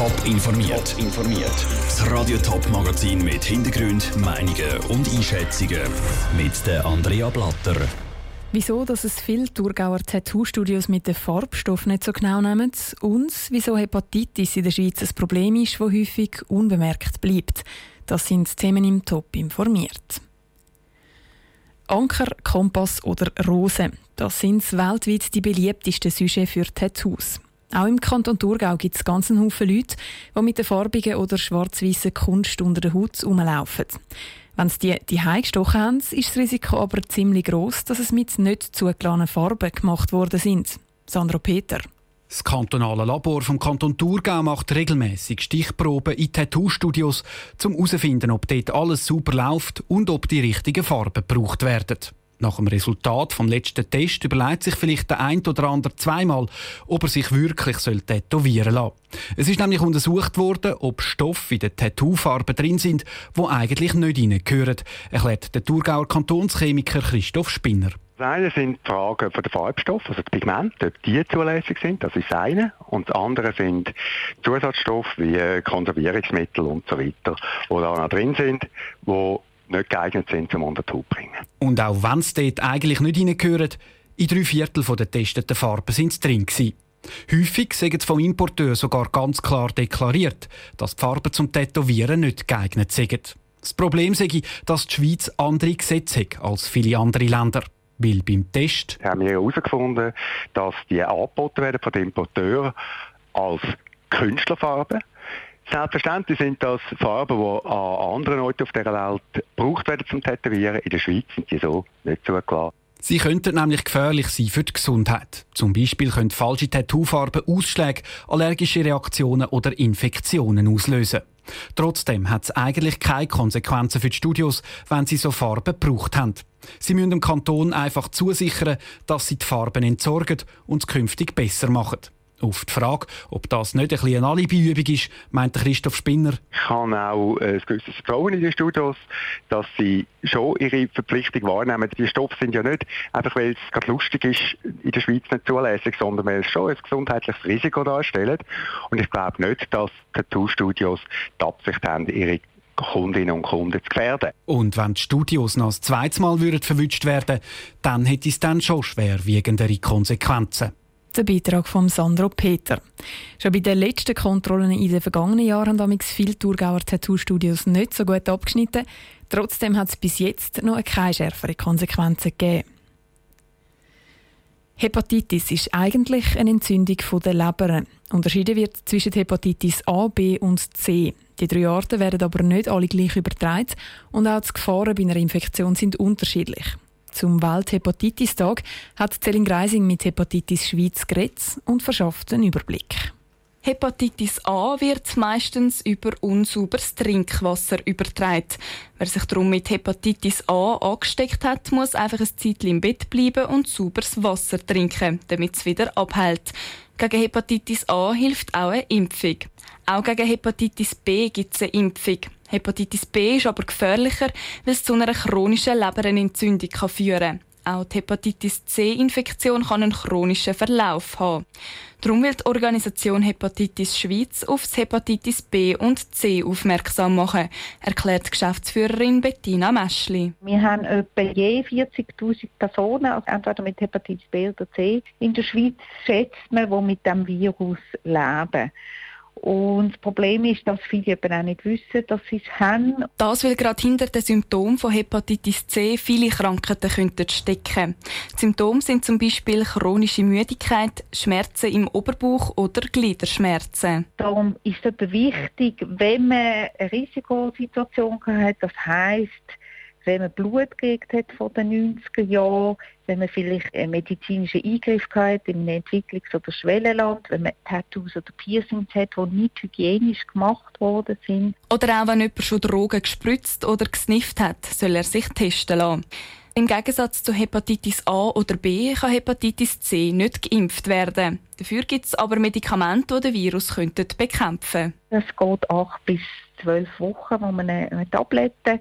Top informiert. informiert. Das Radio Top Magazin mit Hintergrund, Meinungen und Einschätzungen mit der Andrea Blatter. Wieso, dass es viele Thurgauer Tattoo-Studios mit dem Farbstoff nicht so genau nehmen und wieso Hepatitis in der Schweiz ein Problem ist, das häufig unbemerkt bleibt. Das sind Themen im Top informiert. Anker, Kompass oder Rose. Das sind weltweit die beliebtesten Sujets für Tattoos. Auch im Kanton Thurgau gibt es ganzen Haufen Leute, die mit der farbigen oder schwarz-weißen Kunst unter der Haut rumlaufen. Wenn sie die die gestochen haben, ist das Risiko aber ziemlich groß, dass es mit nicht zugelassenen Farben gemacht worden sind. Sandro Peter. Das kantonale Labor vom Kanton Thurgau macht regelmäßig Stichproben in Tattoo-Studios, um herauszufinden, ob dort alles super läuft und ob die richtigen Farben gebraucht werden. Nach dem Resultat vom letzten Test überlegt sich vielleicht der ein oder andere zweimal, ob er sich wirklich tätowieren soll. Es ist nämlich untersucht worden, ob Stoffe in den Tattoofarben drin sind, die eigentlich nicht reingehören, erklärt der Thurgauer Kantonschemiker Christoph Spinner. Das eine sind die Fragen von der Farbstoff, also die Pigmente, ob die zulässig sind, das ist das eine. Und das andere sind Zusatzstoffe wie Konservierungsmittel und so weiter, die da noch drin sind, die nicht geeignet sind, zum unter die Haut bringen. Und auch wenn es dort eigentlich nicht reingehören, in drei Viertel der getesteten Farben sind es drin gewesen. Häufig sagen sie vom Importeur sogar ganz klar deklariert, dass die Farben zum Tätowieren nicht geeignet sind. Das Problem sei, dass die Schweiz andere Gesetze hat als viele andere Länder. Weil beim Test haben wir herausgefunden, dass die angeboten werden von den Importeuren als Künstlerfarben. Selbstverständlich sind das Farben, die an anderen Orten auf dieser Welt gebraucht werden zum Tätowieren. In der Schweiz sind die so nicht zugelassen. Sie könnten nämlich gefährlich sein für die Gesundheit. Zum Beispiel können falsche Tattoofarben Ausschläge, allergische Reaktionen oder Infektionen auslösen. Trotzdem hat es eigentlich keine Konsequenzen für die Studios, wenn sie so Farben gebraucht haben. Sie müssen dem Kanton einfach zusichern, dass sie die Farben entsorgen und es künftig besser machen. Auf die Frage, ob das nicht ein eine Alibiübung ist, meint Christoph Spinner. Ich habe auch äh, ein gewisses Vertrauen in die Studios, dass sie schon ihre Verpflichtung wahrnehmen. Die Stoffe sind ja nicht einfach, weil es gerade lustig ist, in der Schweiz nicht zulässig, sondern weil es schon ein gesundheitliches Risiko darstellen. Und ich glaube nicht, dass Tattoo-Studios die Absicht haben, ihre Kundinnen und Kunden zu gefährden. Und wenn die Studios noch ein zweites Mal würden verwünscht werden, dann hätte es dann schon schwerwiegendere Konsequenzen. Der Beitrag von Sandro Peter. Schon bei den letzten Kontrollen in den vergangenen Jahren haben viele Thurgauer Tattoo-Studios nicht so gut abgeschnitten. Trotzdem hat es bis jetzt noch keine schärferen Konsequenzen gegeben. Hepatitis ist eigentlich eine Entzündung der Leber. Unterschieden wird zwischen Hepatitis A, B und C. Die drei Arten werden aber nicht alle gleich übertragen und auch die Gefahren bei einer Infektion sind unterschiedlich. Zum Welthepatitis-Tag hat Céline Greising mit Hepatitis Schweiz geredet und verschafft einen Überblick. Hepatitis A wird meistens über unsauberes Trinkwasser übertragen. Wer sich darum mit Hepatitis A angesteckt hat, muss einfach ein Zeitchen im Bett bleiben und sauberes Wasser trinken, damit es wieder abhält. Gegen Hepatitis A hilft auch eine Impfung. Auch gegen Hepatitis B gibt es eine Impfung. Hepatitis B ist aber gefährlicher, weil es zu einer chronischen Leberenentzündung führen kann. Auch die Hepatitis C-Infektion kann einen chronischen Verlauf haben. Darum will die Organisation Hepatitis Schweiz auf das Hepatitis B und C aufmerksam machen, erklärt die Geschäftsführerin Bettina Meschli. Wir haben etwa je 40.000 Personen, also entweder mit Hepatitis B oder C, in der Schweiz schätzt man, die mit dem Virus leben. Und das Problem ist, dass viele eben auch nicht wissen, dass sie es haben. Das, weil gerade hinter den Symptomen von Hepatitis C viele Krankheiten könnten stecken. Die Symptome sind zum Beispiel chronische Müdigkeit, Schmerzen im Oberbauch oder Gliederschmerzen. Darum ist es wichtig, wenn man eine Risikosituation hat, das heisst, wenn man Blut gekriegt hat von den 90er Jahren, wenn man vielleicht einen medizinischen Eingriff hat in einem Entwicklungs- oder Schwellenland, wenn man Tattoos oder Piercings hat, die nicht hygienisch gemacht worden sind. Oder auch wenn jemand schon Drogen gespritzt oder gesnifft hat, soll er sich testen lassen. Im Gegensatz zu Hepatitis A oder B kann Hepatitis C nicht geimpft werden. Dafür gibt es aber Medikamente, die den Virus bekämpfen könnten. Es geht acht bis zwölf Wochen, wo man eine Tablette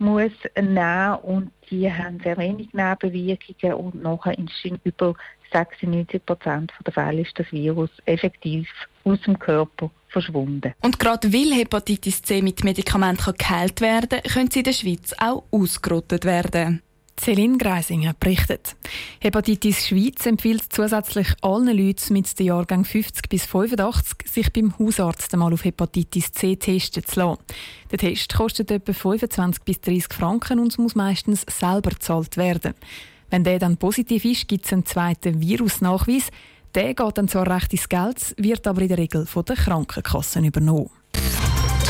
muss nehmen und die haben sehr wenig Nebenwirkungen und nachher in über 96 Prozent der Fälle ist das Virus effektiv aus dem Körper verschwunden. Und gerade weil Hepatitis C mit Medikamenten geheilt werden kann, könnte sie in der Schweiz auch ausgerottet werden. Celine Greisinger berichtet. Hepatitis Schweiz empfiehlt zusätzlich allen Leuten mit den Jahrgang 50 bis 85, sich beim Hausarzt einmal auf Hepatitis C testen zu lassen. Der Test kostet etwa 25 bis 30 Franken und muss meistens selber gezahlt werden. Wenn der dann positiv ist, gibt es einen zweiten Virusnachweis. Der geht dann zwar recht ins Geld, wird aber in der Regel von den Krankenkassen übernommen.